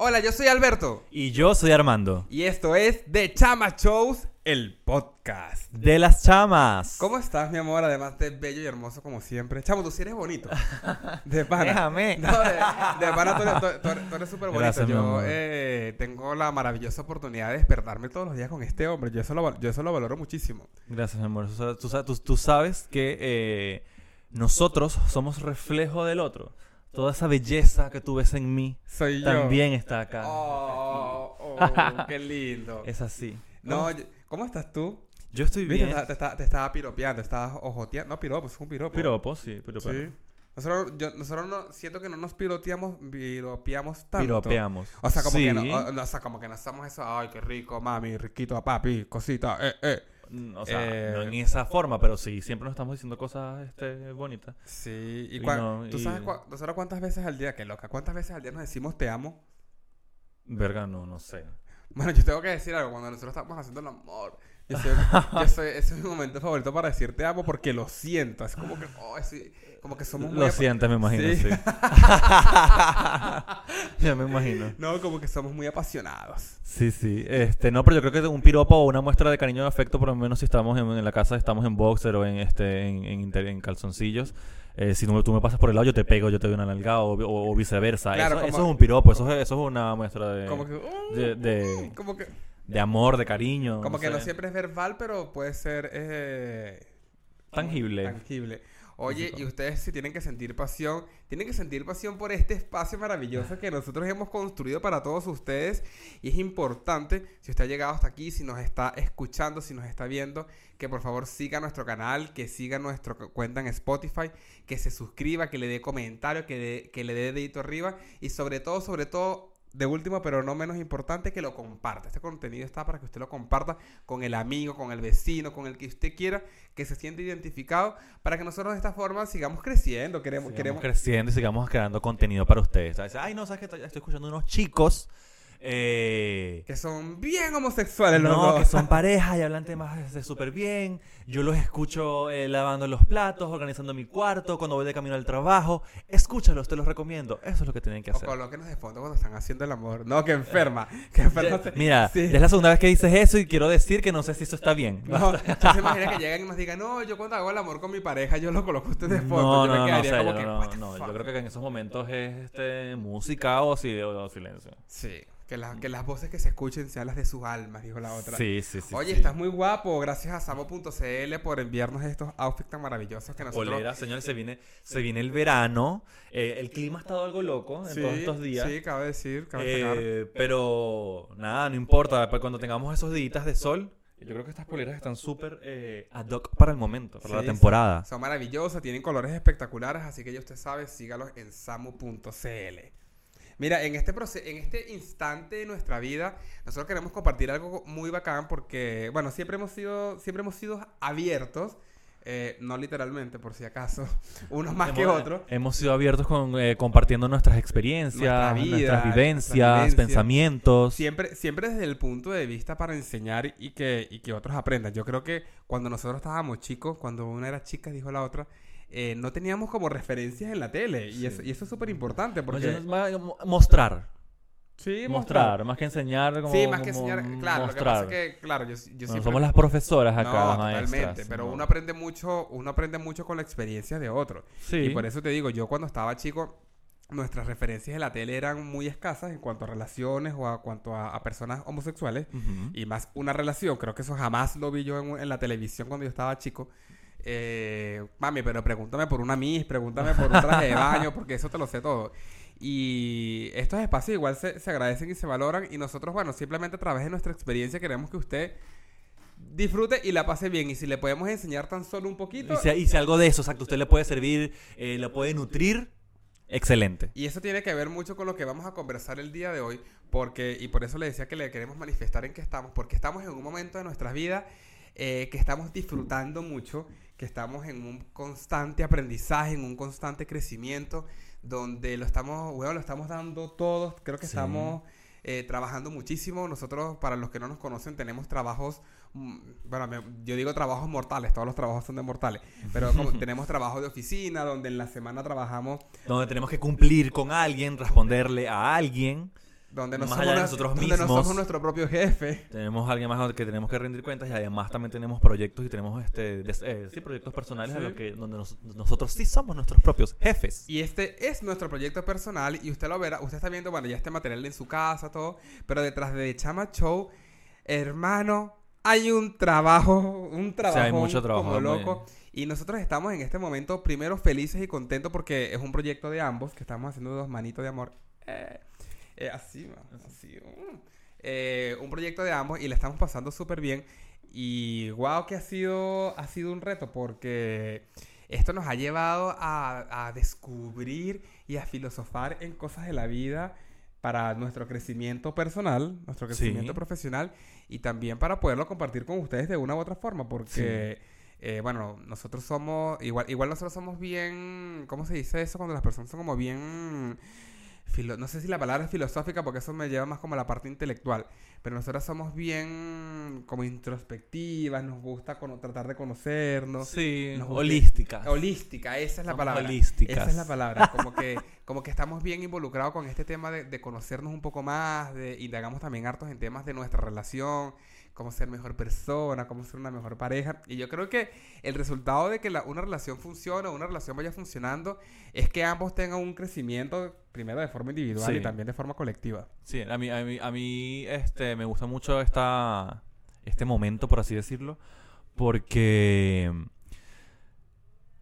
Hola, yo soy Alberto. Y yo soy Armando. Y esto es The Chama Shows, el podcast. De las chamas. ¿Cómo estás, mi amor? Además de bello y hermoso como siempre. Chamo, tú sí eres bonito. De pana. Déjame. No, de, de pana tú eres- tú- tú eres- tú eres súper bonito. Gracias, mi Yo amor. eh, tengo la maravillosa oportunidad de despertarme todos los días con este hombre. Yo eso lo, yo eso lo valoro muchísimo. Gracias, mi amor. Tú sabes que eh, nosotros somos reflejo del otro. Toda esa belleza que tú ves en mí Soy yo. también está acá. Oh, oh, qué lindo. Es así. No, ¿cómo estás tú? Yo estoy bien. te, te estaba- te estaba piropeando, te estabas ojoteando. No, piropo, es un piropo. Piropo, sí, piropo. Sí. Nosotros, yo, nosotros no, siento que no nos piroteamos, piropeamos tanto. Piropeamos. O sea, como Sí. que no, o, o sea, como que no hacemos eso, ay, qué rico, mami, riquito, papi, cosita, eh, eh. O sea, Eh, no en esa forma, pero sí, siempre nos estamos diciendo cosas este, bonitas. Sí, y, Y no, tú y- sabes cuántas veces al día, qué loca, cuántas veces al día nos decimos te amo. Verga, no, no sé. Bueno, yo tengo que decir algo, cuando nosotros estamos haciendo el amor, yo soy, yo soy- ese es mi momento favorito para decir te amo porque lo siento, es como que, oh, es- como que somos muy Lo sientes, me imagino, Sí. sí. ya me imagino. No, como que somos muy apasionados. Sí, sí. Este, no, pero yo creo que un piropo o una muestra de cariño y afecto, por lo menos si estamos en, en la casa, estamos en boxer o en este, en, en, calzoncillos. eh, si no, tú me pasas por el lado, yo te pego, yo te doy una nalgada o, o- o viceversa. Claro, eso, como- eso es un piropo, eso es, eso es una muestra de, Como que, de, de, como que, de amor, de cariño. como que no siempre es verbal, pero puede ser eh, Tangible. tangible. Oye, y ustedes si tienen que sentir pasión, tienen que sentir pasión por este espacio maravilloso que nosotros hemos construido para todos ustedes. Y es importante, si usted ha llegado hasta aquí, si nos está escuchando, si nos está viendo, que por favor siga nuestro canal, que siga nuestra cu- cuenta en Spotify, que se suscriba, que le dé comentario, que, que le dé dedito arriba. Y sobre todo, sobre todo, de último, pero no menos importante, que lo comparta. Este contenido está para que usted lo comparta con el amigo, con el vecino, con el que usted quiera, que se siente identificado, para que nosotros de esta forma sigamos creciendo. Queremos, Sigamos queremos, creciendo y sigamos creando contenido para ustedes. ¿sabes? Ay, no, sabes que estoy estoy escuchando unos chicos. Eh, que son bien homosexuales los No, dos. que son pareja y hablan temas súper bien. Yo los escucho eh, lavando los platos, organizando mi cuarto, cuando voy de camino al trabajo. Escúchalos, te los recomiendo. Eso es lo que tienen que O hacer. colóquenos de fondo cuando están haciendo el amor. No, que enferma. Que enferma. Mira, Sí. es la segunda vez que dices eso y quiero decir que no sé si eso está bien. No, ¿tú se imagina que lleguen y nos digan, no, yo cuando hago el amor con mi pareja, yo lo coloco a usted de fondo. No, yo no, me no, quedaría o sea, como yo que, no, "What the no, yo fuck?". creo que en esos momentos es este, música o, si- o silencio. Sí, que, la- que las voces que se escuchen sean las de sus almas, dijo la otra. Sí, sí, sí. Oye, sí. estás muy guapo. Gracias a samo.cl por enviarnos estos outfits tan maravillosos que nosotros... Polera, señores, se viene, se viene el verano. Eh, el clima ha estado algo loco en Sí, todos estos días. Sí, cabe decir, cabe. Eh, pero nada, no importa. pues Cuando tengamos esos días de sol, yo creo que estas poleras están súper eh, ad hoc para el momento, para Sí, la temporada. Son maravillosas, tienen colores espectaculares, así que ya usted sabe, sígalos en samu.cl. Mira, en este, en este instante de nuestra vida, nosotros queremos compartir algo muy bacán porque, bueno, siempre hemos sido, siempre hemos sido abiertos, eh, no literalmente, por si acaso, unos más que Hemos- otros. Hemos sido abiertos con, eh, compartiendo nuestras experiencias, Nuestra vida, nuestras vivencias. pensamientos. Siempre, siempre desde el punto de vista para enseñar y que, y que otros aprendan. Yo creo que cuando nosotros estábamos chicos, cuando una era chica, dijo la otra, eh, no teníamos como referencias en la tele. Y, eso, y eso es súper importante porque... no- más- mo- mostrar, sí, mostrar, más que enseñar. Como, Sí, más que como enseñar. Claro, lo que pasa mostrar. es que, claro, yo, yo Bueno, siempre... somos las profesoras acá, no, las maestras. totalmente. Pero ¿no? uno aprende mucho, uno aprende mucho con la experiencia de otro. Sí. Y por eso te digo, yo cuando estaba chico, nuestras referencias en la tele eran muy escasas en cuanto a relaciones o a cuanto a, a personas homosexuales. Y más una relación, creo que eso jamás lo vi yo en, en la televisión cuando yo estaba chico. Eh, mami, pero pregúntame por una Miss, pregúntame por un traje de baño, porque eso te lo sé todo. Y estos espacios igual se, se agradecen y se valoran. Y nosotros, bueno, simplemente a través de nuestra experiencia queremos que usted disfrute y la pase bien. Y si le podemos enseñar tan solo un poquito. Y si, y si algo de eso, exacto, usted le puede servir, eh, le puede nutrir, excelente. Y eso tiene que ver mucho con lo que vamos a conversar el día de hoy, porque, y por eso le decía que le queremos manifestar en que estamos, porque estamos en un momento de nuestras vidas eh, que estamos disfrutando mucho, que estamos en un constante aprendizaje, en un constante crecimiento, donde lo estamos, bueno, lo estamos dando todos, creo que Sí. estamos eh, trabajando muchísimo. Nosotros, para los que no nos conocen, tenemos trabajos, mm, bueno, me- yo digo trabajos mortales, todos los trabajos son de mortales, pero como tenemos trabajo de oficina, donde en la semana trabajamos Donde tenemos que cumplir con alguien, responderle a alguien. Donde no, Más somos, allá de nosotros donde no mismos. somos nuestro propio jefe. Tenemos a alguien más que tenemos que rendir cuentas y además también tenemos proyectos y tenemos este des- eh, sí, proyectos personales a Sí. lo que, donde nos- nosotros sí somos nuestros propios jefes. Y este es nuestro proyecto personal y usted lo verá, usted está viendo, bueno, ya este material en su casa, todo, pero detrás de Chama Show, hermano, hay un trabajo, un trabajo hay mucho trabajo, como muy- loco. Y nosotros estamos en este momento primero felices y contentos porque es un proyecto de ambos que estamos haciendo dos manitos de amor. Eh, eh, así, mm. Eh, un proyecto de ambos y le estamos pasando súper bien. Y wow, que ha sido, ha sido un reto porque esto nos ha llevado a, a descubrir y a filosofar en cosas de la vida para nuestro crecimiento personal, nuestro crecimiento Sí. profesional y también para poderlo compartir con ustedes de una u otra forma porque... eh, bueno, nosotros somos, igual, igual nosotros somos bien, ¿cómo se dice eso? Cuando las personas son como bien, filo- no sé si la palabra es filosófica porque eso me lleva más como a la parte intelectual, pero nosotras somos bien como introspectivas, nos gusta cono- tratar de conocernos. Sí, nos holística. Holística, esa es la Somos palabra. holísticas. Esa es la palabra. Como que, como que estamos bien involucrados con este tema de, de conocernos un poco más, de indagamos también hartos en temas de nuestra relación, cómo ser mejor persona, cómo ser una mejor pareja. Y yo creo que el resultado de que la- una relación funcione, o una relación vaya funcionando, es que ambos tengan un crecimiento, primero de forma individual Sí. y también de forma colectiva. Sí, a mí, a mí, a mí este, me gusta mucho esta, este momento, por así decirlo, porque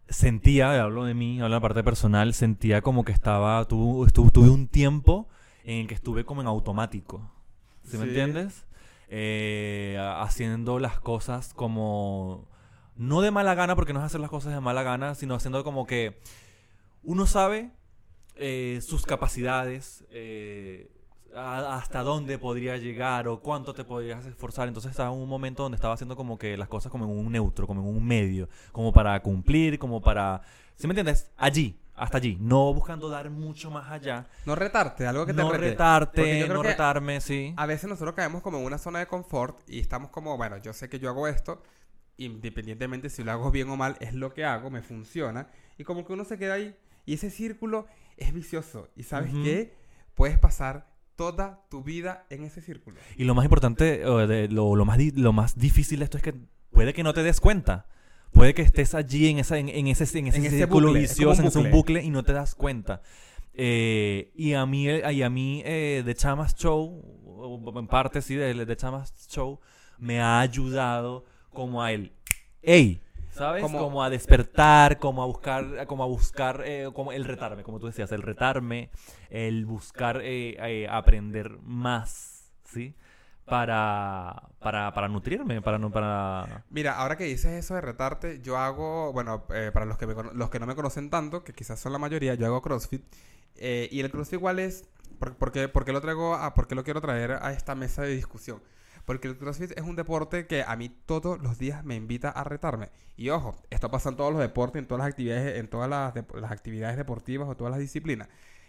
sentía, hablo de mí, hablo de la parte personal, sentía como que estaba, tu- estu- tuve un tiempo en el que estuve como en automático, ¿sí, me Sí. entiendes? Eh, ha- haciendo las cosas como, no de mala gana, porque no es hacer las cosas de mala gana, sino haciendo como que uno sabe eh, sus capacidades, eh, hasta dónde podría llegar o cuánto te podrías esforzar. Entonces estaba en un momento donde estaba haciendo como que las cosas como en un neutro, como en un medio, como para cumplir, como para... ¿Sí me entiendes? Allí, hasta allí, no buscando dar mucho más allá. No retarte, algo que te no rete. Porque retarte, yo creo no que retarme, sí. A veces nosotros caemos como en una zona de confort y estamos como, bueno, yo sé que yo hago esto, independientemente si lo hago bien o mal, es lo que hago, me funciona. Y como que uno se queda ahí. Y ese círculo es vicioso. ¿Y sabes Ujú. qué? Puedes pasar toda tu vida en ese círculo. Y lo más importante, o de- lo, lo más, lo más difícil de esto es que puede que no te des cuenta. Puede que estés allí en, esa, en, en ese, en ese En ese círculo bucle, vicioso, en ese bucle. y no te das cuenta. Eh, y a mí, eh, y a mí eh, The Chamas Show, en parte sí, de The Chamas Show, me ha ayudado como a el, ¡Ey! ¿Sabes? Como- Como, a despertar, como a buscar, como a buscar, eh, como el retarme, como tú decías, el retarme, el buscar eh, eh, aprender más, ¿sí? Para, para, para nutrirme, para, no- para... Mira, ahora que dices eso de retarte, yo hago, bueno, eh, para los que, me los que no me conocen tanto, que quizás son la mayoría, yo hago CrossFit. Eh, y el CrossFit igual es, ¿por, por qué, lo traigo a, por qué lo quiero traer a esta mesa de discusión? Porque el CrossFit es un deporte que a mí todos los días me invita a retarme. Y ojo, esto pasa en todos los deportes, en todas las actividades, en todas las, las actividades deportivas o todas las disciplinas.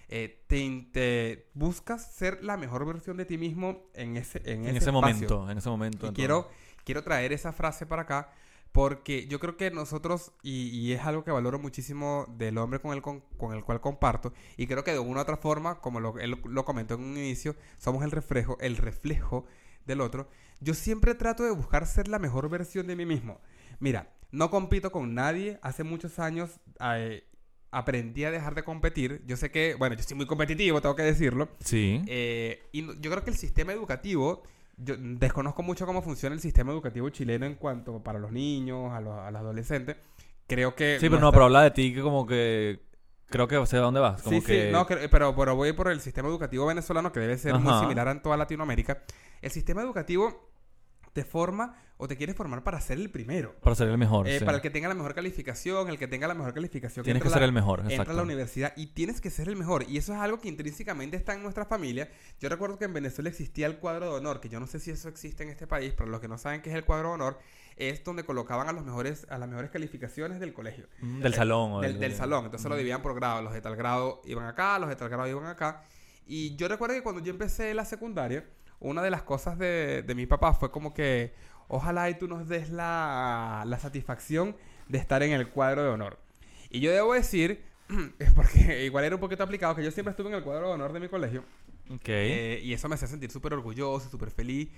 Eh, te, te buscas ser la mejor versión de ti mismo en ese, en En ese, ese momento, en ese momento. Y entonces. quiero, quiero traer esa frase para acá porque yo creo que nosotros, y, y es algo que valoro muchísimo del hombre con el, con, con el cual comparto, y creo que de una u otra forma, como lo, él lo comentó en un inicio, somos el reflejo, el reflejo del otro. Yo siempre trato de buscar ser la mejor versión de mí mismo. Mira, no compito con nadie. Hace muchos años eh, aprendí a dejar de competir. Yo sé que, bueno, yo soy muy competitivo, tengo que decirlo. Sí. Eh, y yo creo que el sistema educativo, yo desconozco mucho cómo funciona el sistema educativo chileno en cuanto para los niños, a los, a los adolescentes. Creo que... sí, pero no, nuestra- pero habla de ti que como que... Creo que sé a dónde vas. Como Sí, que... sí, no, pero, pero voy por el sistema educativo venezolano que debe ser muy Ajá. similar en toda Latinoamérica. El sistema educativo te forma o te quiere formar para ser el primero. Para ser el mejor, Eh, sí. Para el que tenga la mejor calificación, el que tenga la mejor calificación. Tienes que ser la- el mejor, entra a exacto. la universidad y tienes que ser el mejor. Y eso es algo que intrínsecamente está en nuestra familia. Yo recuerdo que en Venezuela existía el cuadro de honor, que yo no sé si eso existe en este país, pero los que no saben qué es el cuadro de honor, es donde colocaban a los mejores, a las mejores calificaciones del colegio. Mm, Del salón. o Del, del salón. Entonces lo Mm. dividían por grado. Los de tal grado iban acá, los de tal grado iban acá. Y yo recuerdo que cuando yo empecé la secundaria, una de las cosas de, de mi papá fue como que ojalá y tú nos des la, la satisfacción de estar en el cuadro de honor. Y yo debo decir, es porque igual era un poquito aplicado, que yo siempre estuve en el cuadro de honor de mi colegio. Ok. Eh, y eso me hacía sentir súper orgulloso, súper feliz.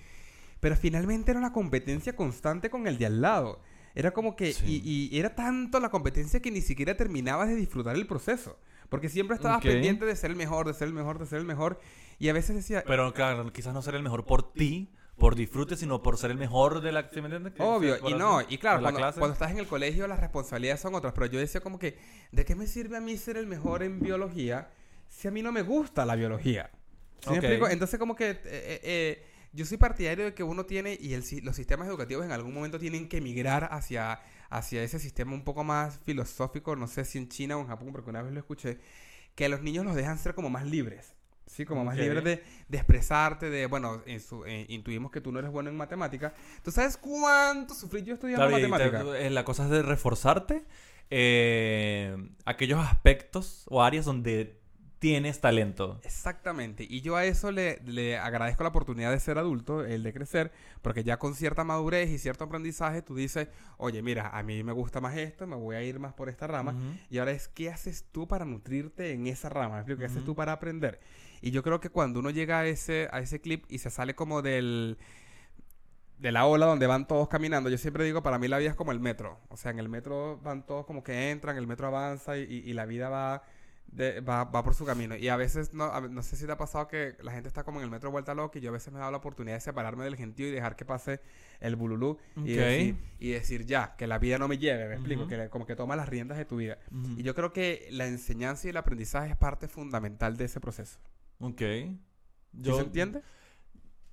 Pero finalmente era una competencia constante con el de al lado. Era como que... Sí. Y, y era tanto la competencia que ni siquiera terminabas de disfrutar el proceso. Porque siempre estabas Ok. pendiente de ser el mejor, de ser el mejor, de ser el mejor. Y a veces decía... Pero claro, quizás no ser el mejor por ti, por disfrute, sino por ser el mejor de la... ¿sí me entiendes? Obvio, y no, y claro, cuando, estás en el colegio las responsabilidades son otras, pero yo decía como que, ¿de qué me sirve a mí ser el mejor en biología si a mí no me gusta la biología? ¿Sí me explico? Entonces como que eh, eh, eh, yo soy partidario de que uno tiene, y el, los sistemas educativos en algún momento tienen que migrar hacia, hacia ese sistema un poco más filosófico, no sé si en China o en Japón, porque una vez lo escuché, que a los niños los dejan ser como más libres. Sí, como más Ok. libres de, de expresarte, de, bueno, en su- eh, intuimos que tú no eres bueno en matemática. ¿Tú sabes cuánto sufrí yo estudiando Claro, y te- matemática? eh, la cosa es de reforzarte eh, aquellos aspectos o áreas donde tienes talento. Exactamente. Y yo a eso le, le agradezco la oportunidad de ser adulto, el de crecer, porque ya con cierta madurez y cierto aprendizaje tú dices, oye, mira, a mí me gusta más esto, me voy a ir más por esta rama. Ujú. Y ahora es, ¿qué haces tú para nutrirte en esa rama? ¿Me explico? ¿Qué haces tú para aprender? Y yo creo que cuando uno llega a ese, a ese clip y se sale como del de la ola donde van todos caminando, yo siempre digo, para mí la vida es como el metro. O sea, en el metro van todos como que entran, el metro avanza y, y- y la vida va, de- va, va por su camino. Y a veces, no, a no sé si te ha pasado que la gente está como en el metro vuelta loca y yo a veces me he dado la oportunidad de separarme del gentío y dejar que pase el bululú y, decir, y decir ya, que la vida no me lleve, me explico, que como que toma las riendas de tu vida. Y yo creo que la enseñanza y el aprendizaje es parte fundamental de ese proceso. Ok. ¿Sí Yo- se entiende?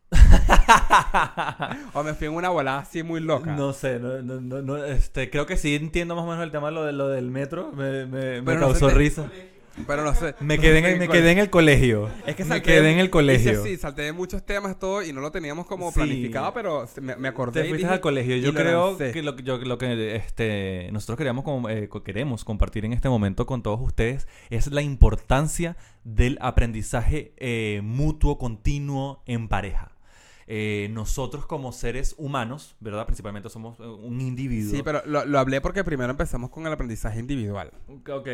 o me fui en una volada así muy loca. No sé, no, no, no, no, este, creo que sí entiendo más o menos el tema de lo, de, lo del metro. Me, me, me causó te- risa. Pero no sé. Me quedé, en, me quedé en el colegio. Es que me salté- quedé en el colegio. Sí, sí, salté de muchos temas todo y no lo teníamos como Sí. planificado, pero me, me acordé. Te fuiste dije- al colegio. Yo lo creo lancé. que lo, que- yo- lo que este, nosotros queríamos, eh, queremos compartir en este momento con todos ustedes es la importancia del aprendizaje eh, mutuo, continuo en pareja. Eh, nosotros como seres humanos, ¿verdad? Principalmente somos eh, un individuo. Sí, pero lo, lo hablé porque primero empezamos con el aprendizaje individual. Ok.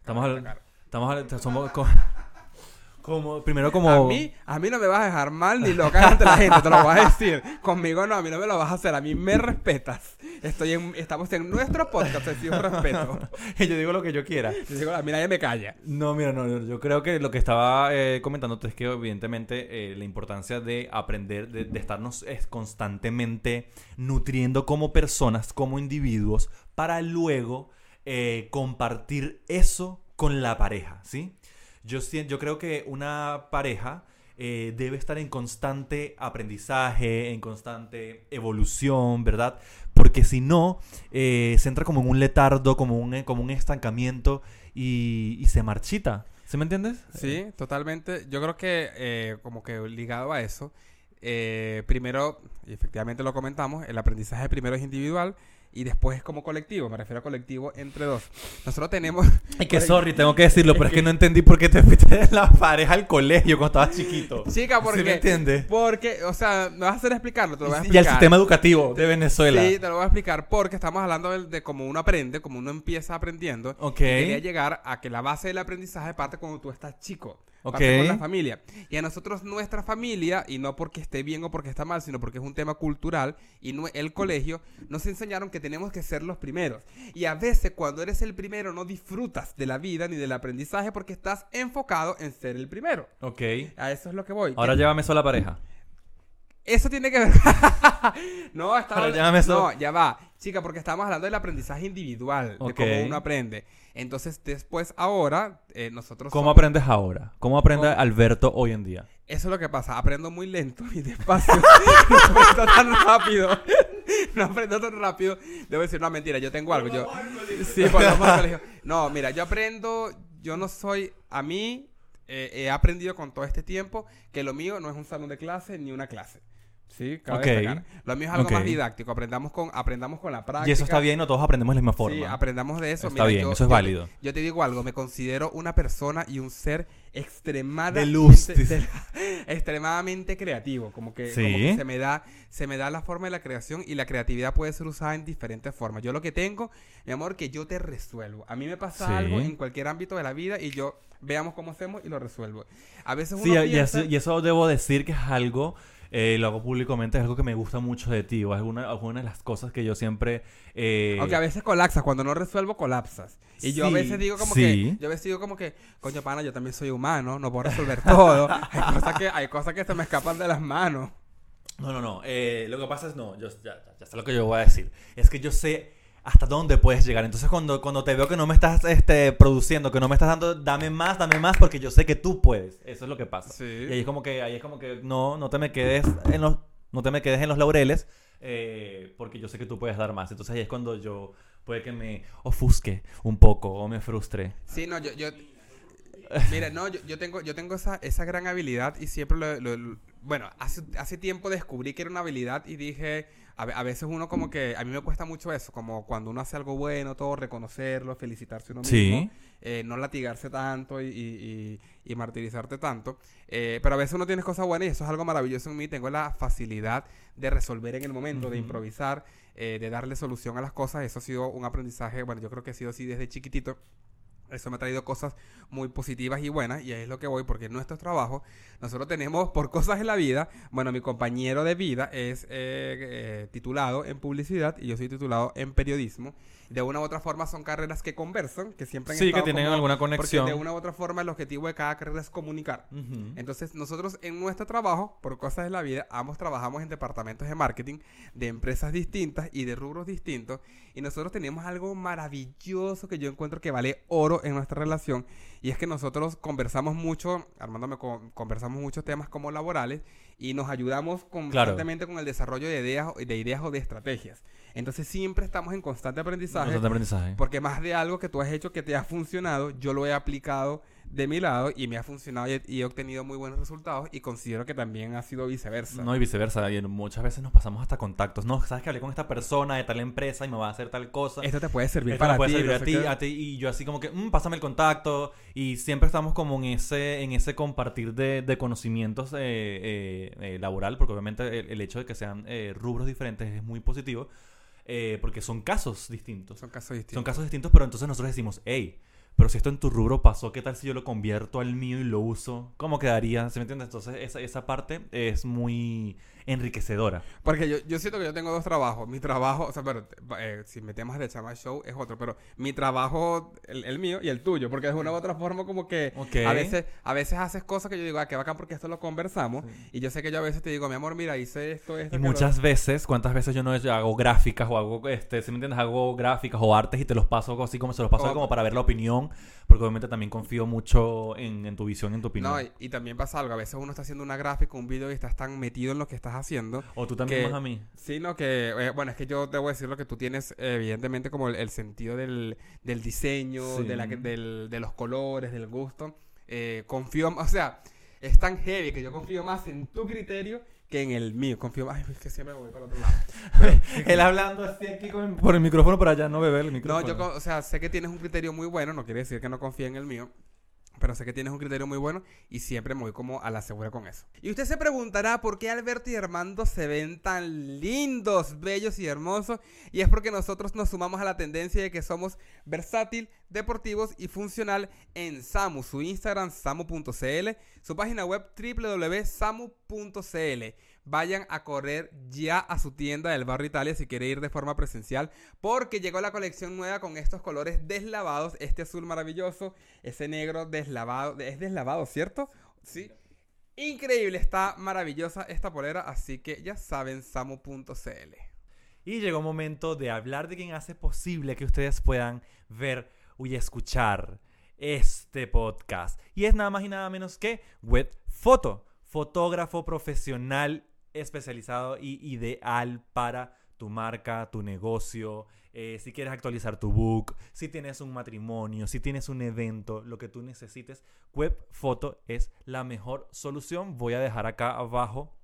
Estamos destacar. Estamos somos co- como primero como A mí, a mí no me vas a dejar mal ni loca ante la gente, te lo voy a decir. Conmigo no, a mí no me lo vas a hacer, a mí me respetas. Estoy en, estamos en nuestro podcast, así un respeto. yo digo lo que yo quiera. Yo digo, a mí nadie me calla. No, mira, no, yo creo que lo que estaba eh, comentando es que evidentemente eh, la importancia de aprender, de, de estarnos eh, constantemente nutriendo como personas, como individuos, para luego eh, compartir eso con la pareja, ¿sí? Yo, yo creo que una pareja eh, debe estar en constante aprendizaje, en constante evolución, ¿verdad? Porque si no, eh, se entra como en un letardo, como un, como un estancamiento y, y se marchita. ¿Sí me entiendes? Sí, totalmente. Yo creo que eh, como que ligado a eso, eh, primero, y efectivamente lo comentamos, el aprendizaje primero es individual y después es como colectivo, me refiero a colectivo entre dos. Nosotros tenemos... Es que sorry, tengo que decirlo, pero es que no entendí por qué te fuiste de la pareja al colegio cuando estabas chiquito. Chica, porque... ¿Sí me entiendes? Porque, o sea, me vas a hacer explicarlo, te lo voy a Y explicar. al sistema educativo de Venezuela. Sí, te lo voy a explicar porque estamos hablando de, de cómo uno aprende, cómo uno empieza aprendiendo. Ok. Y quería llegar a que la base del aprendizaje parte cuando tú estás chico. Parte Ok. con la familia. Y a nosotros nuestra familia, y no porque esté bien o porque está mal, sino porque es un tema cultural, y no, el colegio, nos enseñaron que tenemos que ser los primeros. Y a veces cuando eres el primero no disfrutas de la vida ni del aprendizaje porque estás enfocado en ser el primero. Ok. A eso es lo que voy. Ahora Que- llévame sola pareja. Eso tiene que ver. no, está Pero llámame eso. No, ya va. Chica, porque estamos hablando del aprendizaje individual, de cómo uno aprende. Entonces, después, ahora, eh, nosotros. ¿Cómo somos- aprendes ahora? ¿Cómo aprende ¿Cómo? Alberto hoy en día? Eso es lo que pasa. Aprendo muy lento y despacio. no aprendo tan rápido. no aprendo tan rápido. Debo decir, no, mentira, yo tengo algo. Yo... Sí, por colegio. No, mira, yo aprendo. Yo no soy. A mí, eh, he aprendido con todo este tiempo que lo mío no es un salón de clase ni una clase. Sí, cabe Ok. destacar. Lo mío es algo más didáctico. Aprendamos con, aprendamos con la práctica. Y eso está bien, no todos aprendemos de la misma forma. Sí, aprendamos de eso. Está Mira, bien, yo- eso es yo- válido. Yo te digo algo, me considero una persona y un ser extremadamente De luz, de- extremadamente creativo, como que, Sí. como que se me da se me da la forma de la creación y la creatividad puede ser usada en diferentes formas. Yo lo que tengo, mi amor, que yo te resuelvo. A mí me pasa Sí. algo en cualquier ámbito de la vida y yo veamos cómo hacemos y lo resuelvo. A veces Sí, uno y, eso, y eso debo decir que es algo, eh, lo hago públicamente, es algo que me gusta mucho de ti, o es una, es una de las cosas que yo siempre... eh, Aunque a veces colapsas, cuando no resuelvo, colapsas. Y yo a veces digo como sí. que, yo a veces digo como que, coño pana, yo también soy humano, no puedo resolver todo. hay, cosas que, hay cosas que se me escapan de las manos. No, no, no. eh, lo que pasa es, no, yo ya, ya sé lo que yo voy a decir. Es que yo sé hasta dónde puedes llegar. Entonces, cuando, cuando te veo que no me estás este, produciendo, que no me estás dando, dame más, dame más, porque yo sé que tú puedes. Eso es lo que pasa. Sí. Y ahí es como que, ahí es como que no, no te me quedes en los, no te me quedes en los laureles, eh, porque yo sé que tú puedes dar más. Entonces ahí es cuando yo puede que me ofusque un poco o me frustre. Sí, no, yo, yo mira, no, yo, yo tengo, yo tengo esa, esa gran habilidad y siempre lo, lo- lo- bueno, hace, hace tiempo descubrí que era una habilidad y dije, a, a veces uno como que, a mí me cuesta mucho eso, como cuando uno hace algo bueno, todo, reconocerlo, felicitarse uno Sí. mismo, eh, no latigarse tanto y, y- y- y martirizarte tanto, Eh, pero a veces uno tiene cosas buenas y eso es algo maravilloso en mí, tengo la facilidad de resolver en el momento, de improvisar, eh, de darle solución a las cosas, eso ha sido un aprendizaje, bueno, yo creo que ha sido así desde chiquitito. Eso me ha traído cosas muy positivas y buenas y ahí es lo que voy porque en nuestros trabajos nosotros tenemos por cosas en la vida, bueno, mi compañero de vida es eh, eh, titulado en publicidad y yo soy titulado en periodismo. De una u otra forma son carreras que conversan, que siempre han Sí, que tienen como- alguna Porque conexión. de una u otra forma el objetivo de cada carrera es comunicar. Entonces, nosotros en nuestro trabajo, por cosas de la vida, ambos trabajamos en departamentos de marketing de empresas distintas y de rubros distintos. Y nosotros tenemos algo maravilloso que yo encuentro que vale oro en nuestra relación. Y es que nosotros conversamos mucho, Armando, me con- conversamos muchos temas como laborales y nos ayudamos constantemente con el desarrollo de ideas, de ideas o de estrategias. Entonces, siempre estamos en constante aprendizaje. Constante aprendizaje. Porque más de algo que tú has hecho que te ha funcionado, yo lo he aplicado de mi lado y me ha funcionado y he, y he obtenido muy buenos resultados y considero que también ha sido viceversa. No, y viceversa. Y muchas veces nos pasamos hasta contactos. No, sabes que hablé con esta persona de tal empresa y me va a hacer tal cosa. Esto te puede servir Esto para puede ti. servir no a ti, qué. a ti, y yo así como que, "Mm, pásame el contacto. Y siempre estamos como en ese, en ese compartir de, de conocimientos eh, eh, eh, laboral, porque obviamente el, el hecho de que sean rubros diferentes es muy positivo, eh, porque son casos distintos. Son casos distintos. Son casos distintos, pero entonces nosotros decimos, hey, pero si esto en tu rubro pasó, ¿qué tal si yo lo convierto al mío y lo uso? ¿Cómo quedaría? ¿Se me entiende? Entonces esa, esa parte es muy enriquecedora. Porque yo, yo siento que yo tengo dos trabajos. Mi trabajo, o sea, pero eh, si me temas de Chama Show es otro, pero mi trabajo, el, el mío y el tuyo, porque de una u otra forma como que a veces a veces haces cosas que yo digo, ah, qué bacán porque esto lo conversamos y yo sé que yo a veces te digo, mi amor, mira, hice esto, esto. Y lo- muchas veces, ¿cuántas veces yo no hago gráficas o hago, este, si me entiendes, hago gráficas o artes y te los paso así como se los paso Como- para ver la opinión, porque obviamente también confío mucho en, en tu visión en tu opinión. No, y, y también pasa algo. A veces uno está haciendo una gráfica, un video y estás tan metido en lo que estás haciendo. o tú también que- más a mí. Sí, no, que. eh, bueno, es que yo debo decir lo que tú tienes, eh, evidentemente, como el, el sentido del, del diseño, Sí. de, la, del- de los colores, del gusto. Eh, confío. O sea, es tan heavy que yo confío más en tu criterio que en el mío. Confío más. Ay, es que siempre me voy para el otro lado. Él hablando así aquí con- por el micrófono para allá no beber el No, micrófono. yo, co- o sea, sé que tienes un criterio muy bueno, no quiere decir que no confíe en el mío, pero sé que tienes un criterio muy bueno y siempre me voy como a la segura con eso. Y usted se preguntará por qué Alberto y Armando se ven tan lindos, bellos y hermosos, y es porque nosotros nos sumamos a la tendencia de que somos versátil, deportivos y funcional en Samu, su Instagram samu.cl, su página web www.samu.cl. Vayan a correr ya a su tienda del barrio Italia si quiere ir de forma presencial, porque llegó la colección nueva con estos colores deslavados, este azul maravilloso, ese negro deslavado, es deslavado, ¿cierto? Sí. Increíble, está maravillosa esta polera, así que ya saben, samu.cl. Y llegó un momento de hablar de quien hace posible que ustedes puedan ver y escuchar este podcast. Y es nada más y nada menos que Web Foto, fotógrafo profesional especializado y ideal para tu marca, tu negocio, eh, si quieres actualizar tu book, si tienes un matrimonio, si tienes un evento, lo que tú necesites, Web Foto es la mejor solución. Voy a dejar acá abajo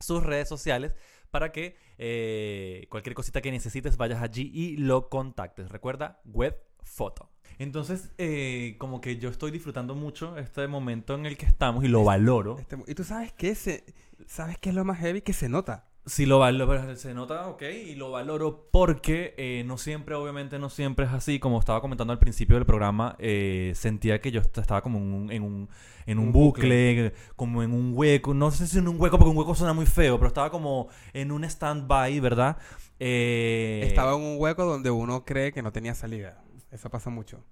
sus redes sociales para que eh, cualquier cosita que necesites vayas allí y lo contactes. Recuerda, web foto. Entonces, eh, como que yo estoy disfrutando mucho este momento en el que estamos y lo valoro. Este- y tú sabes qué se, sabes qué es lo más heavy que se nota. Sí, lo valoro, se nota, ok, y lo valoro porque eh, no siempre, obviamente, no siempre es así. Como estaba comentando al principio del programa, eh, sentía que yo est- estaba como en un, en un, en un Un bucle, como en un hueco. No sé si en un hueco, porque un hueco suena muy feo, pero estaba como en un stand-by, ¿verdad? Eh, Estaba en un hueco donde uno cree que no tenía salida. Eso pasa mucho.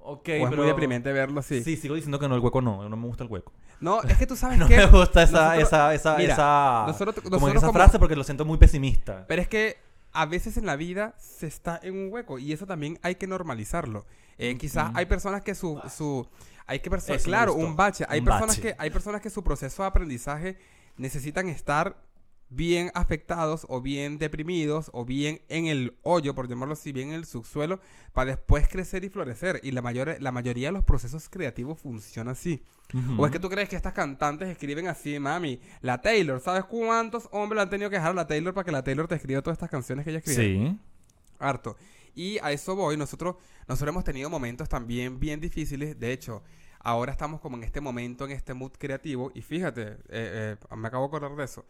Ok, o es pero... muy deprimente verlo así. Sí, sigo diciendo que no, el hueco no, no me gusta el hueco. No, es que tú sabes No que... me gusta esa, nosotros- esa, esa, mira, esa, nosotros- como nosotros esa como- frase porque lo siento muy pesimista. Pero es que a veces en la vida se está en un hueco y eso también hay que normalizarlo. Eh, Quizás hay personas que su... su hay que perso- Eso me claro, un bache. Hay Un personas bache. que hay personas que su proceso de aprendizaje necesitan estar bien afectados o bien deprimidos o bien en el hoyo, por llamarlo así, bien en el subsuelo, para después crecer y florecer. Y la, mayor, la mayoría de los procesos creativos funcionan así. ¿O es que tú crees que estas cantantes escriben así, mami? La Taylor, ¿sabes cuántos hombres han tenido que dejar a la Taylor para que la Taylor te escriba todas estas canciones que ella escribe? Sí. Harto. Y a eso voy. Nosotros, nosotros hemos tenido momentos también bien difíciles. De hecho, ahora estamos como en este momento, en este mood creativo. Y fíjate, eh, eh, me acabo de acordar de eso.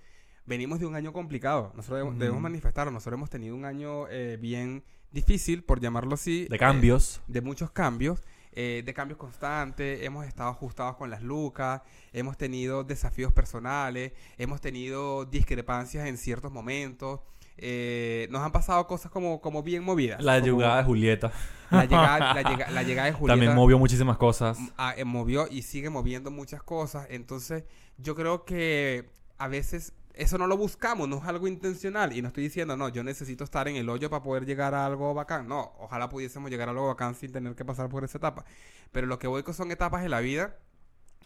Venimos de un año complicado. Nosotros debemos, manifestarlo. Nosotros hemos tenido un año eh, bien difícil, por llamarlo así. De eh, cambios. de muchos cambios, eh, de cambios constantes, hemos estado ajustados con las lucas, hemos tenido desafíos personales, hemos tenido discrepancias en ciertos momentos, eh, nos han pasado cosas como, como bien movidas. la como llegada de Julieta. La llegada, la llega- la llegada de Julieta También movió muchísimas cosas. ah, eh, movió y sigue moviendo muchas cosas. Entonces, yo creo que a veces eso no lo buscamos, no es algo intencional. Y no estoy diciendo, no, yo necesito estar en el hoyo para poder llegar a algo bacán. No, ojalá pudiésemos llegar a algo bacán sin tener que pasar por esa etapa. Pero lo que voy con son etapas de la vida.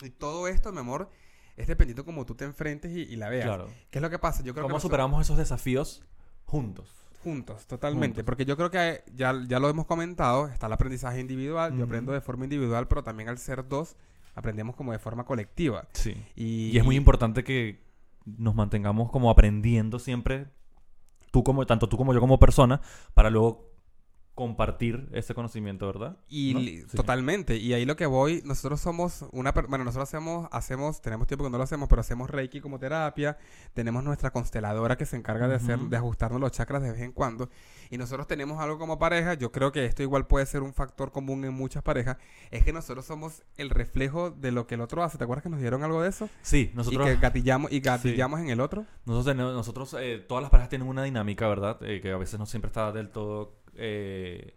Y todo esto, mi amor, es dependiendo como tú te enfrentes y, y la veas. Claro. ¿Qué es lo que pasa? Yo creo ¿Cómo que nosotros- superamos esos desafíos juntos? Juntos, totalmente. Juntos. Porque yo creo que ya, ya lo hemos comentado, está el aprendizaje individual, yo aprendo de forma individual, pero también al ser dos, aprendemos como de forma colectiva. Sí. Y, Y es muy importante que nos mantengamos como aprendiendo siempre, tú como, tanto tú como yo como persona, para luego compartir ese conocimiento, ¿verdad? Y ¿No? li- Sí. totalmente. Y ahí lo que voy, nosotros somos una... Bueno, nosotros hacemos, hacemos, tenemos tiempo que no lo hacemos, pero hacemos Reiki como terapia. Tenemos nuestra consteladora que se encarga de hacer, de ajustarnos los chakras de vez en cuando. Y nosotros tenemos algo como pareja. Yo creo que esto igual puede ser un factor común en muchas parejas. Es que nosotros somos el reflejo de lo que el otro hace. ¿Te acuerdas que nos dieron algo de eso? Sí, nosotros... Y que gatillamos, y gatillamos en el otro. Nosotros, nosotros eh, todas las parejas tienen una dinámica, ¿verdad? Eh, que a veces no siempre está del todo eh,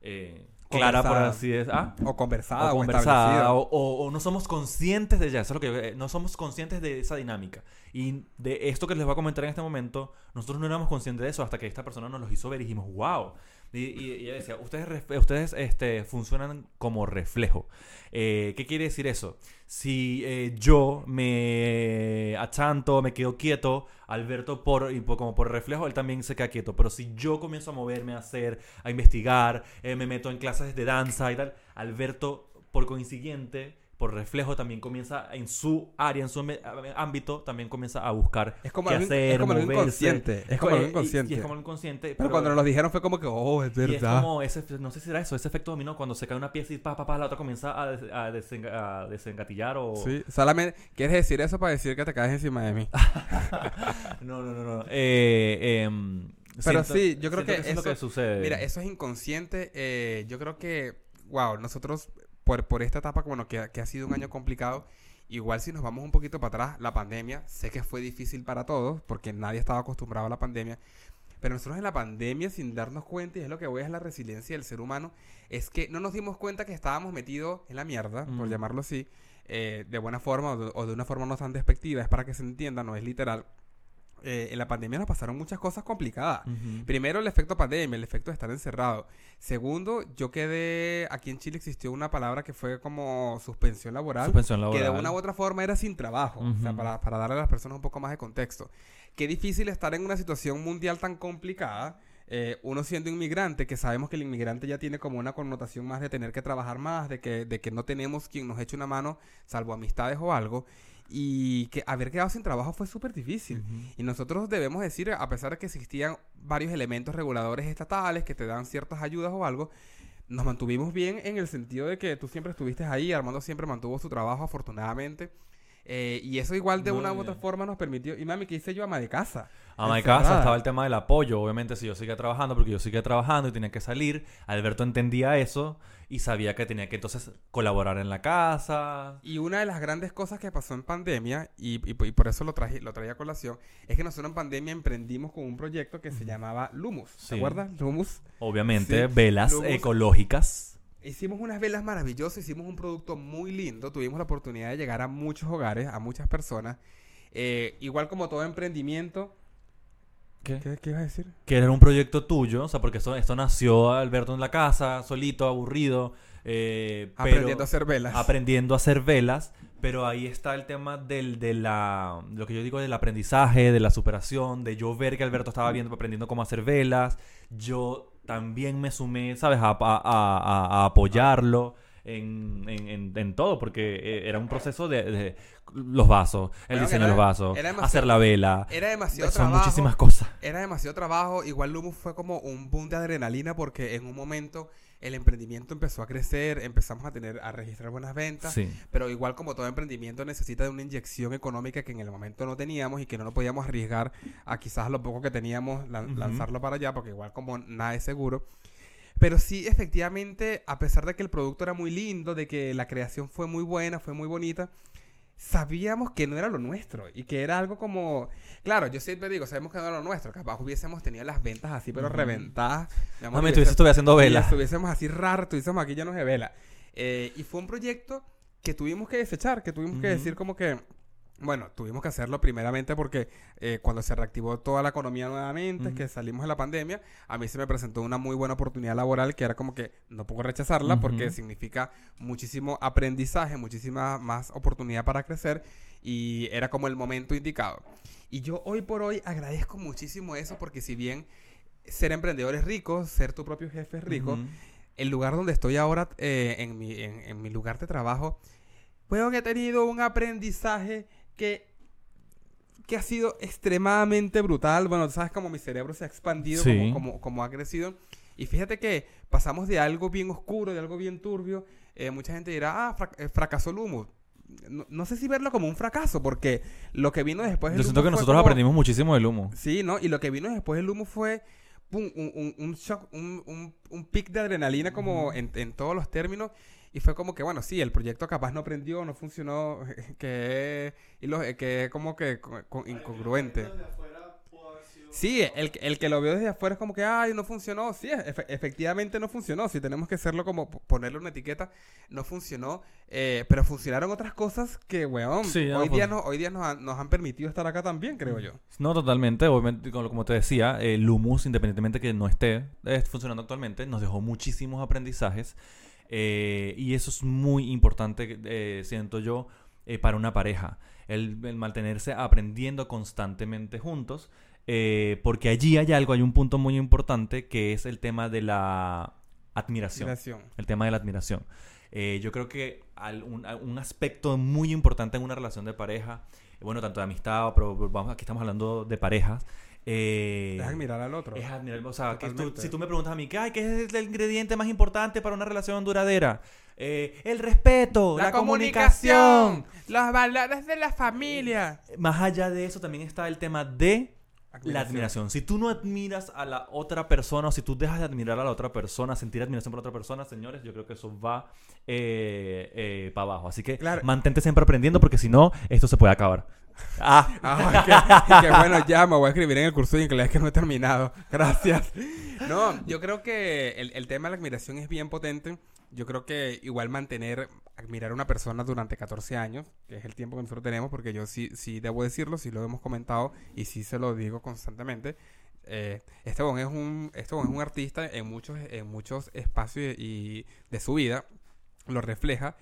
eh, clara, por así decirlo. ¿Ah? O conversada, o conversada, o, o- o no somos conscientes de ella. Eso es lo que, eh, no somos conscientes de esa dinámica. Y de esto que les voy a comentar en este momento, nosotros no éramos conscientes de eso hasta que esta persona nos lo hizo ver y dijimos, wow. Y, ella decía, ustedes, ustedes este, funcionan como reflejo. Eh, ¿Qué quiere decir eso? Si eh, yo me achanto, me quedo quieto, Alberto por- como por reflejo, él también se queda quieto. Pero si yo comienzo a moverme, a hacer, a investigar, eh, me meto en clases de danza y tal, Alberto, por consiguiente, por reflejo, también comienza en su área, en su ámbito, también comienza a buscar Es como qué hacer, es como moverse. inconsciente, es como y- inconsciente. Y, es como inconsciente. Pero cuando nos lo dijeron fue como que, oh, es y es verdad. como ese, no sé si era eso, ese efecto dominó cuando se cae una pieza y pa, pa, pa, la otra comienza a, des- a desenga- a desengatillar o... Sí, solamente quieres decir eso para decir que te caes encima de mí. No, no, no, no. Eh, em, Pero siento- sí, yo creo que eso es lo que eso- sucede. Mira, eso es inconsciente. eh, yo creo que, wow, nosotros por, por esta etapa, bueno, que, que ha sido un año complicado, igual si nos vamos un poquito para atrás, la pandemia, sé que fue difícil para todos, porque nadie estaba acostumbrado a la pandemia. Pero nosotros en la pandemia, sin darnos cuenta, y es lo que voy a es la resiliencia del ser humano, es que no nos dimos cuenta que estábamos metidos en la mierda, por llamarlo así, eh, de buena forma o de, o de una forma no tan despectiva, es para que se entienda, no es literal. Eh, en la pandemia nos pasaron muchas cosas complicadas. Primero, el efecto pandemia, el efecto de estar encerrado. Segundo, yo quedé. Aquí en Chile existió una palabra que fue como suspensión laboral. Suspensión Que laboral. de una u otra forma era sin trabajo. O sea, para, para darle a las personas un poco más de contexto. Qué difícil estar en una situación mundial tan complicada. eh, uno siendo inmigrante, que sabemos que el inmigrante ya tiene como una connotación más de tener que trabajar más, de que, de que no tenemos quien nos eche una mano, salvo amistades o algo. Y que haber quedado sin trabajo fue súper difícil. Y nosotros debemos decir, a pesar de que existían varios elementos reguladores estatales que te dan ciertas ayudas o algo, nos mantuvimos bien en el sentido de que tú siempre estuviste ahí, Armando siempre mantuvo su trabajo afortunadamente. Eh, y eso igual de una u otra forma nos permitió... Y mami, ¿qué hice yo? Ama de casa. Ama de casa estaba el tema del apoyo. Obviamente, si yo seguía trabajando, porque yo seguía trabajando y tenía que salir, Alberto entendía eso y sabía que tenía que entonces colaborar en la casa. Y una de las grandes cosas que pasó en pandemia, y, y- y por eso lo, traje, lo traía a colación, es que nosotros en pandemia emprendimos con un proyecto que se llamaba Lumus. ¿Te Sí. acuerdas? Lumus. Obviamente, Sí, velas luego- ecológicas. Hicimos unas velas maravillosas, hicimos un producto muy lindo, tuvimos la oportunidad de llegar a muchos hogares, a muchas personas. Eh, igual como todo emprendimiento. ¿Qué? ¿Qué, qué ibas a decir? Que era un proyecto tuyo, o sea, porque esto, esto nació Alberto en la casa, solito, aburrido. eh, pero- Aprendiendo a hacer velas. aprendiendo a hacer velas, pero ahí está el tema del, de la, lo que yo digo del aprendizaje, de la superación, de yo ver que Alberto estaba viendo, aprendiendo cómo hacer velas, yo también me sumé, ¿sabes?, a, a- a- a- apoyarlo. En, en- en- en todo, porque eh, era un proceso de, de los vasos, el diseño de los vasos, hacer la vela, Era demasiado son trabajo. muchísimas cosas. Era demasiado trabajo. Igual Lumus fue como un boom de adrenalina porque en un momento el emprendimiento empezó a crecer, empezamos a tener, a registrar buenas ventas. Sí. Pero igual como todo emprendimiento necesita de una inyección económica que en el momento no teníamos y que no nos podíamos arriesgar a quizás lo poco que teníamos lanzarlo para allá porque igual como nada es seguro. Pero sí, efectivamente, a pesar de que el producto era muy lindo, de que la creación fue muy buena, fue muy bonita, sabíamos que no era lo nuestro y que era algo como... Claro, yo siempre digo, sabemos que no era lo nuestro, capaz hubiésemos tenido las ventas así, pero reventadas. mi amor, Mami, tú estuve haciendo y velas. estuviésemos así raros, estuviésemos aquí llenos de vela. Eh, y fue un proyecto que tuvimos que desechar, que tuvimos que decir como que, bueno, tuvimos que hacerlo primeramente porque eh, cuando se reactivó toda la economía nuevamente, Ujú. que salimos de la pandemia, a mí se me presentó una muy buena oportunidad laboral que era como que no puedo rechazarla porque Ujú. significa muchísimo aprendizaje, muchísima más oportunidad para crecer y era como el momento indicado. Y yo hoy por hoy agradezco muchísimo eso porque si bien ser emprendedor es rico, ser tu propio jefe es rico, Ujú. el lugar donde estoy ahora, eh, en, mi, en, en mi lugar de trabajo, veo que he tenido un aprendizaje que, que ha sido extremadamente brutal. Bueno, sabes cómo mi cerebro se ha expandido, Sí. como, como, como ha crecido. Y fíjate que pasamos de algo bien oscuro, de algo bien turbio. eh, mucha gente dirá, ah, frac- eh, fracasó el humo. No, no sé si verlo como un fracaso, porque lo que vino después del Yo siento humo que nosotros como- aprendimos muchísimo del humo. Sí, ¿no? Y lo que vino después del humo fue pum, un, un, un shock, un, un, un pic de adrenalina como en, en todos los términos. Y fue como que, bueno, sí, el proyecto capaz no prendió, no funcionó, que, y lo, que es como que co- co- incongruente. Sí, el, que- el que lo vio desde afuera es como que, ay, no funcionó. Sí, efe- efectivamente no funcionó. Si tenemos que hacerlo como ponerle una etiqueta, no funcionó. eh, pero funcionaron otras cosas que, weón, Sí, hoy, día no, hoy día nos han, nos han permitido estar acá también, creo yo. No, totalmente. Obviamente, como como te decía, el humus, independientemente que no esté eh, funcionando actualmente, nos dejó muchísimos aprendizajes. Eh, y eso es muy importante, eh, siento yo, eh, para una pareja. El, el mantenerse aprendiendo constantemente juntos. porque allí hay algo, hay un punto muy importante que es el tema de la admiración. Admiración. El tema de la admiración. Yo creo que al- un, aspecto muy importante en una relación de pareja, bueno, tanto de amistad, pero vamos, aquí estamos hablando de parejas. Eh, Es admirar al otro. es admirar, o sea, que tú- Totalmente. si tú me preguntas a mí, ¿qué, ay, ¿qué es el ingrediente más importante para una relación duradera? Eh, el respeto, la, comunicación. Los valores de la familia. Más allá de eso también está el tema de la admiración. Si tú no admiras a la otra persona o si tú dejas de admirar a la otra persona, sentir admiración por la otra persona, señores, yo creo que eso va para abajo. Así que Claro. mantente siempre aprendiendo porque si no, esto se puede acabar. Ah, Ah, que, que bueno, ya me voy a escribir en el curso de inglés que no he terminado. Gracias. No, yo creo que el, el tema de la admiración es bien potente. Yo creo que igual mantener, admirar a una persona durante 14 años, que es el tiempo que nosotros tenemos, porque yo sí, sí debo decirlo, sí lo hemos comentado y sí se lo digo constantemente. Eh, este bon es un, este bon es un artista en muchos, en muchos espacios y de su vida, lo refleja.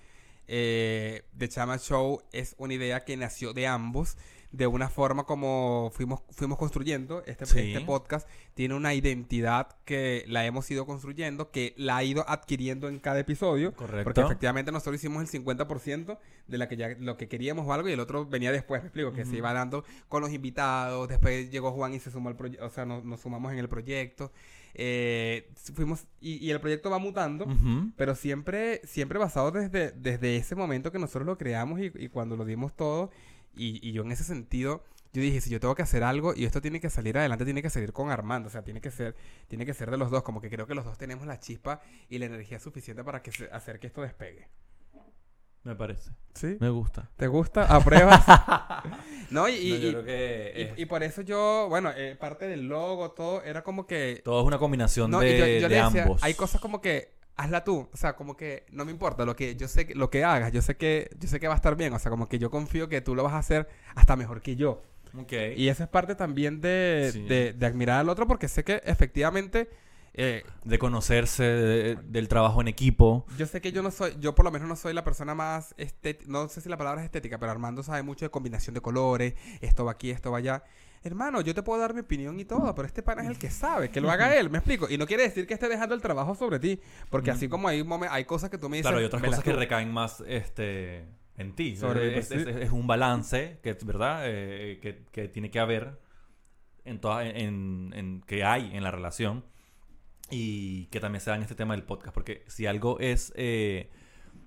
Eh, The Chama Show es una idea que nació de ambos, de una forma como fuimos, fuimos construyendo. Este, Sí. este podcast tiene una identidad que la hemos ido construyendo, que la ha ido adquiriendo en cada episodio. Correcto. Porque efectivamente nosotros hicimos el 50% de la que ya, lo que queríamos o algo y el otro venía después, me explico, que se iba dando con los invitados, después llegó Juan y se sumó al proyecto, o sea, nos, nos sumamos en el proyecto. Eh, fuimos y, y el proyecto va mutando. Pero siempre, siempre basado desde, desde ese momento que nosotros lo creamos y, y cuando lo dimos todo. Y, y yo en ese sentido, yo dije, si yo tengo que hacer algo y esto tiene que salir adelante, tiene que salir con Armando. O sea, tiene que ser, tiene que ser de los dos. Como que creo que los dos tenemos la chispa y la energía suficiente para que se- hacer que esto despegue. Me parece. ¿Sí? Me gusta. ¿Te gusta? ¿Apruebas? no, y, y, No, yo y- creo que y- es- y por eso yo, bueno, eh, parte del logo, todo, era como que todo es una combinación No, de, yo, yo de le decía, ambos. hay cosas como que hazla tú, o sea, como que no me importa lo que yo sé que- lo que hagas, yo sé que yo sé que va a estar bien, o sea, como que yo confío que tú lo vas a hacer hasta mejor que yo. Y eso es parte también de, Sí. de, de admirar al otro porque sé que efectivamente eh, De conocerse, de- del trabajo en equipo. yo sé que yo no soy, yo por lo menos no soy la persona más estética, no sé si la palabra es estética, pero Armando sabe mucho de combinación de colores, esto va aquí, esto va allá. Hermano, yo te puedo dar mi opinión y todo, pero este pana es el que sabe, que lo haga él, me explico. Y no quiere decir que esté dejando el trabajo sobre ti, porque así como hay, hay cosas que tú me dices... Claro, hay otras "Velas cosas que tú". recaen más este, en ti. Sobre- es, es- sí. es un balance que, ¿verdad? Eh, que, que tiene que haber en, toda, en, en- que hay en la relación y que también se da en este tema del podcast. Porque si algo es... eh,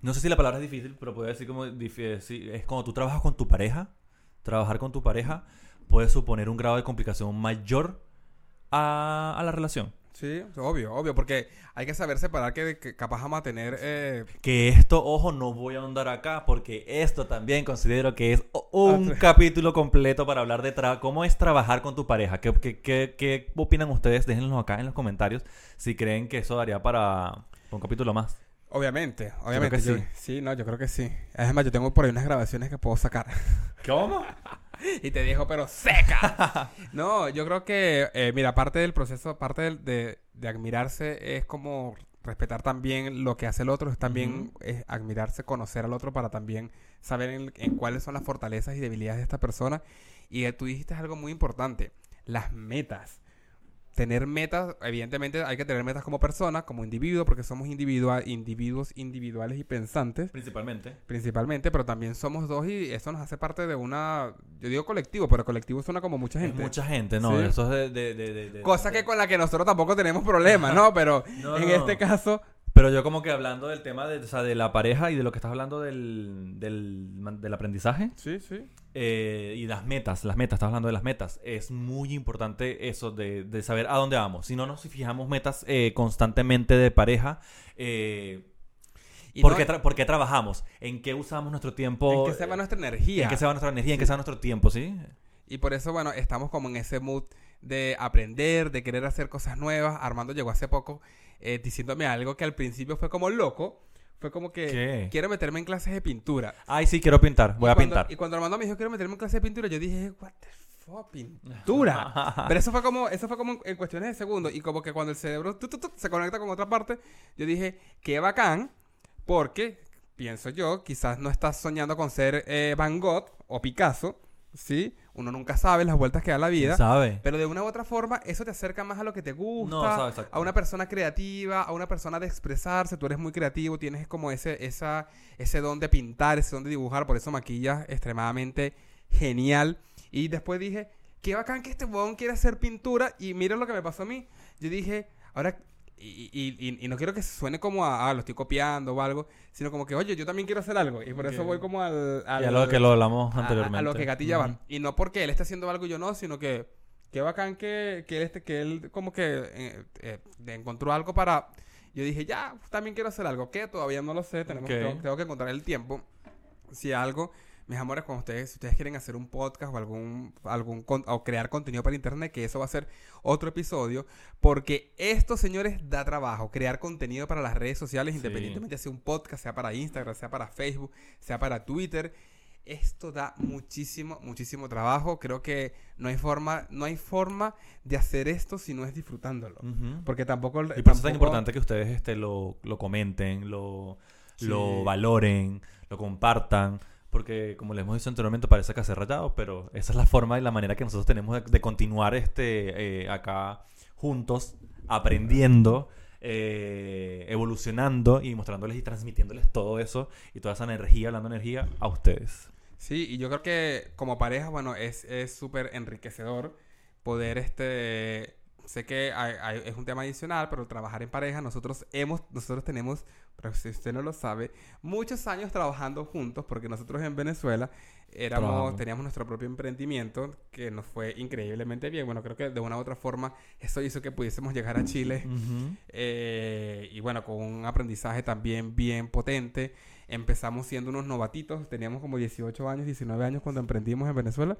no sé si la palabra es difícil, pero puedo decir como... Es cuando tú trabajas con tu pareja. Trabajar con tu pareja puede suponer un grado de complicación mayor a, a la relación. Sí, obvio, obvio, porque hay que saber separar que, que capaz vamos a tener... eh, Que esto, ojo, no voy a ahondar acá porque esto también considero que es un Ah, capítulo completo para hablar de tra- cómo es trabajar con tu pareja. ¿Qué, qué, qué- qué opinan ustedes? Déjenlo acá en los comentarios si creen que eso daría para un capítulo más. obviamente, obviamente. que yo- sí. sí, no, yo creo que sí. Es más, yo tengo por ahí unas grabaciones que puedo sacar. ¿Cómo? y te dejo, pero seca. no, yo creo que, eh, mira, parte del proceso, parte del- de, de admirarse es como respetar también lo que hace el otro, es también es admirarse, conocer al otro para también saber en, en cuáles son las fortalezas y debilidades de esta persona. Y eh, tú dijiste algo muy importante, las metas. Tener metas, evidentemente hay que tener metas como persona, como individuo, porque somos individua- individuos individuales y pensantes Principalmente. principalmente, pero también somos dos y eso nos hace parte de una, yo digo colectivo, pero colectivo suena como mucha Es gente. mucha gente, ¿no? Sí. Eso es de... de- de- de- de- Cosa que con la que nosotros tampoco tenemos problemas, ¿no? Pero No, en no. este caso, Pero yo como que hablando del tema de, o sea, de la pareja y de lo que estás hablando del, del, del aprendizaje, sí, sí. Eh, y las metas, las metas, estás hablando de las metas. Es muy importante eso de, de saber a dónde vamos. Si no nos fijamos metas eh, constantemente de pareja, eh, Y ¿por, no- qué por qué trabajamos? ¿En qué usamos nuestro tiempo? en que se va nuestra energía. ¿En qué se va nuestra energía? ¿En qué se va nuestro tiempo? ¿Sí? Y por eso, bueno, estamos como en ese mood de aprender, de querer hacer cosas nuevas. Armando llegó hace poco eh, diciéndome algo que al principio fue como loco. Fue como que ¿Qué? quiero meterme en clases de pintura. Ay, sí, quiero pintar. Voy Y a cuando- pintar. Y cuando Armando me dijo quiero meterme en clases de pintura, yo dije, what the fuck, pintura. Pero eso fue como, eso fue como en cuestiones de segundos. Y como que cuando el cerebro tu, tu, tu, se conecta con otra parte, yo dije, qué bacán, porque, pienso yo, quizás no estás soñando con ser eh, Van Gogh o Picasso, ¿sí? Uno nunca sabe las vueltas que da la ¿Quién vida. sabe? Pero de una u otra forma, eso te acerca más a lo que te gusta, No, sabe, a una persona creativa, a una persona de expresarse. Tú eres muy creativo, tienes como ese, esa, ese don de pintar, ese don de dibujar, por eso maquillas extremadamente genial. Y después dije, qué bacán que este huevón quiere hacer pintura. Y mira lo que me pasó a mí. Yo dije, ahora, y, y- y- y no quiero que suene como a, ah, lo estoy copiando o algo, sino como que, oye, yo también quiero hacer algo. Y por eso voy como al... al- Y a lo que lo hablamos a- anteriormente. A, lo que gatillaban. Y no porque él esté haciendo algo y yo no, sino que qué bacán que, que él, esté- que él como que eh, eh, encontró algo para... Yo dije, ya, también quiero hacer algo. que Todavía no lo sé. Tenemos, tengo, tengo que encontrar el tiempo. Si algo... Mis amores, con ustedes, si ustedes quieren hacer un podcast o algún, algún con- o crear contenido para internet, que eso va a ser otro episodio, porque esto, señores, da trabajo, crear contenido para las redes sociales, Sí. independientemente sea un podcast, sea para Instagram, sea para Facebook, sea para Twitter. Esto da muchísimo, muchísimo trabajo. Creo que no hay forma, no hay forma de hacer esto si no es disfrutándolo. Porque tampoco... Y por eso es tan importante que ustedes este, lo, lo comenten, lo, Sí. lo valoren, lo compartan, porque como les hemos dicho anteriormente parece que hace rayado, pero esa es la forma y la manera que nosotros tenemos de, continuar este eh, acá juntos, aprendiendo, eh, evolucionando y mostrándoles y transmitiéndoles todo eso y toda esa energía, hablando energía, a ustedes. Sí, y yo creo que como pareja, bueno, es súper enriquecedor poder, este, sé que hay- hay- es un tema adicional, pero trabajar en pareja, nosotros hemos, nosotros tenemos, pero si usted no lo sabe, muchos años trabajando juntos, porque nosotros en Venezuela éramos, Trabajando. teníamos nuestro propio emprendimiento que nos fue increíblemente bien. Bueno, creo que de una u otra forma eso hizo que pudiésemos llegar a Chile. Ujú. Eh, y bueno, con un aprendizaje también bien potente. Empezamos siendo unos novatitos, teníamos como 18 años, 19 años cuando emprendimos en Venezuela.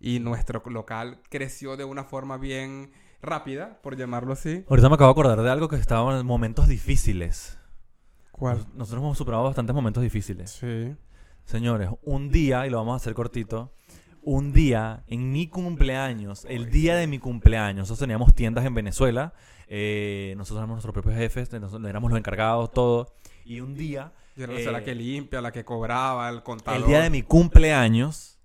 Y nuestro local creció de una forma bien rápida, por llamarlo así. Ahorita me acabo de acordar de algo que estaba en momentos difíciles. ¿Cuál? Nos- Nosotros hemos superado bastantes momentos difíciles. Sí. Señores, un día, y lo vamos a hacer cortito, un día en mi cumpleaños, el día de mi cumpleaños, nosotros teníamos tiendas en Venezuela, eh, nosotros éramos nuestros propios jefes, nosotros éramos los encargados, todo, y un día, Yo era la Eh, que limpia, la que cobraba, el contador. el día de mi cumpleaños,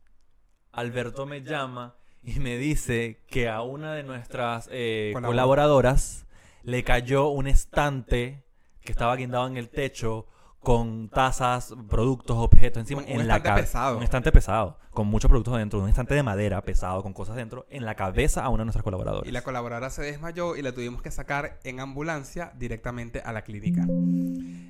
Alberto me llama y me dice que a una de nuestras eh, Colabor- colaboradoras le cayó un estante que estaba guindado en el techo con tazas, productos, objetos encima Un- en un la cabeza. pesado. Un estante pesado, con muchos productos dentro, un estante de madera pesado, con cosas dentro, en la cabeza a una de nuestras colaboradoras. Y la colaboradora se desmayó y la tuvimos que sacar en ambulancia directamente a la clínica.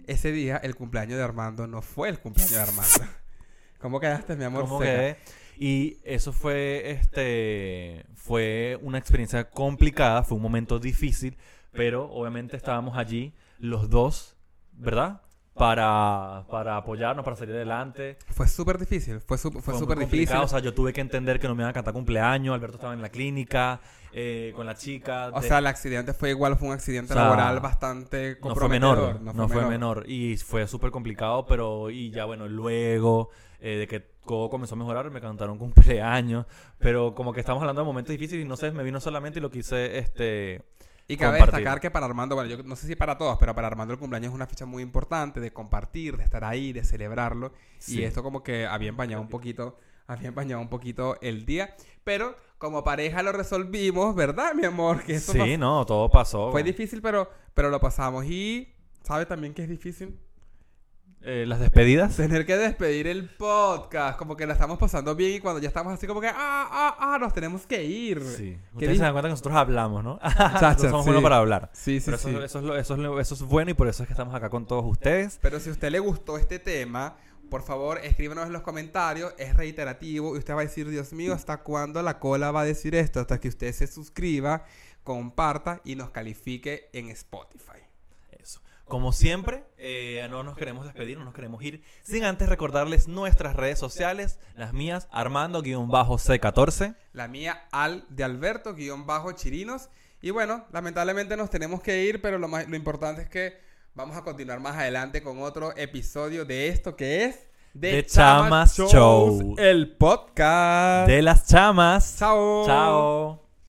Ese día, el cumpleaños de Armando no fue el cumpleaños de Armando. ¿Cómo quedaste, mi amor? ¿Cómo Seca. quedé? Y eso fue, este, fue una experiencia complicada, fue un momento difícil, pero obviamente estábamos allí los dos, ¿verdad? Para, para apoyarnos, para salir adelante. Fue súper difícil, fue súper fue complicado, difícil. O sea, yo tuve que entender que no me iban a cantar cumpleaños, Alberto estaba en la clínica, eh, con la chica. O de- sea, el accidente fue igual, fue un accidente O sea, laboral bastante no fue menor, comprometedor. no, fue, menor. Y fue súper complicado, pero y ya bueno, luego eh, de que todo comenzó a mejorar, me cantaron cumpleaños, pero como que estamos hablando de momentos difíciles y no sé, me vino solamente y lo quise, este... Y cabe compartir. destacar que para Armando, bueno, yo no sé si para todos, pero para Armando el cumpleaños es una fecha muy importante de compartir, de estar ahí, de celebrarlo. Sí. Y esto como que había empañado un poquito, había empañado un poquito el día. Pero como pareja lo resolvimos, ¿verdad, mi amor? Que eso Sí, no, todo pasó. fue difícil, pero, pero lo pasamos. Y, ¿sabe también que es difícil? Eh, Las despedidas. Tener que despedir el podcast, como que la estamos pasando bien y cuando ya estamos así como que, ah, ah, ah, nos tenemos que ir. Sí. ¿Qué Ustedes se dan cuenta que nosotros hablamos, ¿no? Chacha, somos sí. buenos para hablar. Sí, sí, Pero eso, es lo- eso, es lo- eso es bueno y por eso es que estamos acá con todos ustedes. Pero si a usted le gustó este tema, por favor, escríbanos en los comentarios. Es reiterativo y usted va a decir, Dios mío, ¿hasta cuándo la cola va a decir esto? Hasta que usted se suscriba, comparta y nos califique en Spotify. Como siempre, eh, no nos queremos despedir, no nos queremos ir sin antes recordarles nuestras redes sociales, las mías, Armando-C14. La mía, Al de Alberto, guion bajo Chirinos. Y bueno, lamentablemente nos tenemos que ir, pero lo, más, lo importante es que vamos a continuar más adelante con otro episodio de esto que es De Chamas Show. el podcast. De las chamas. Chao. Chao.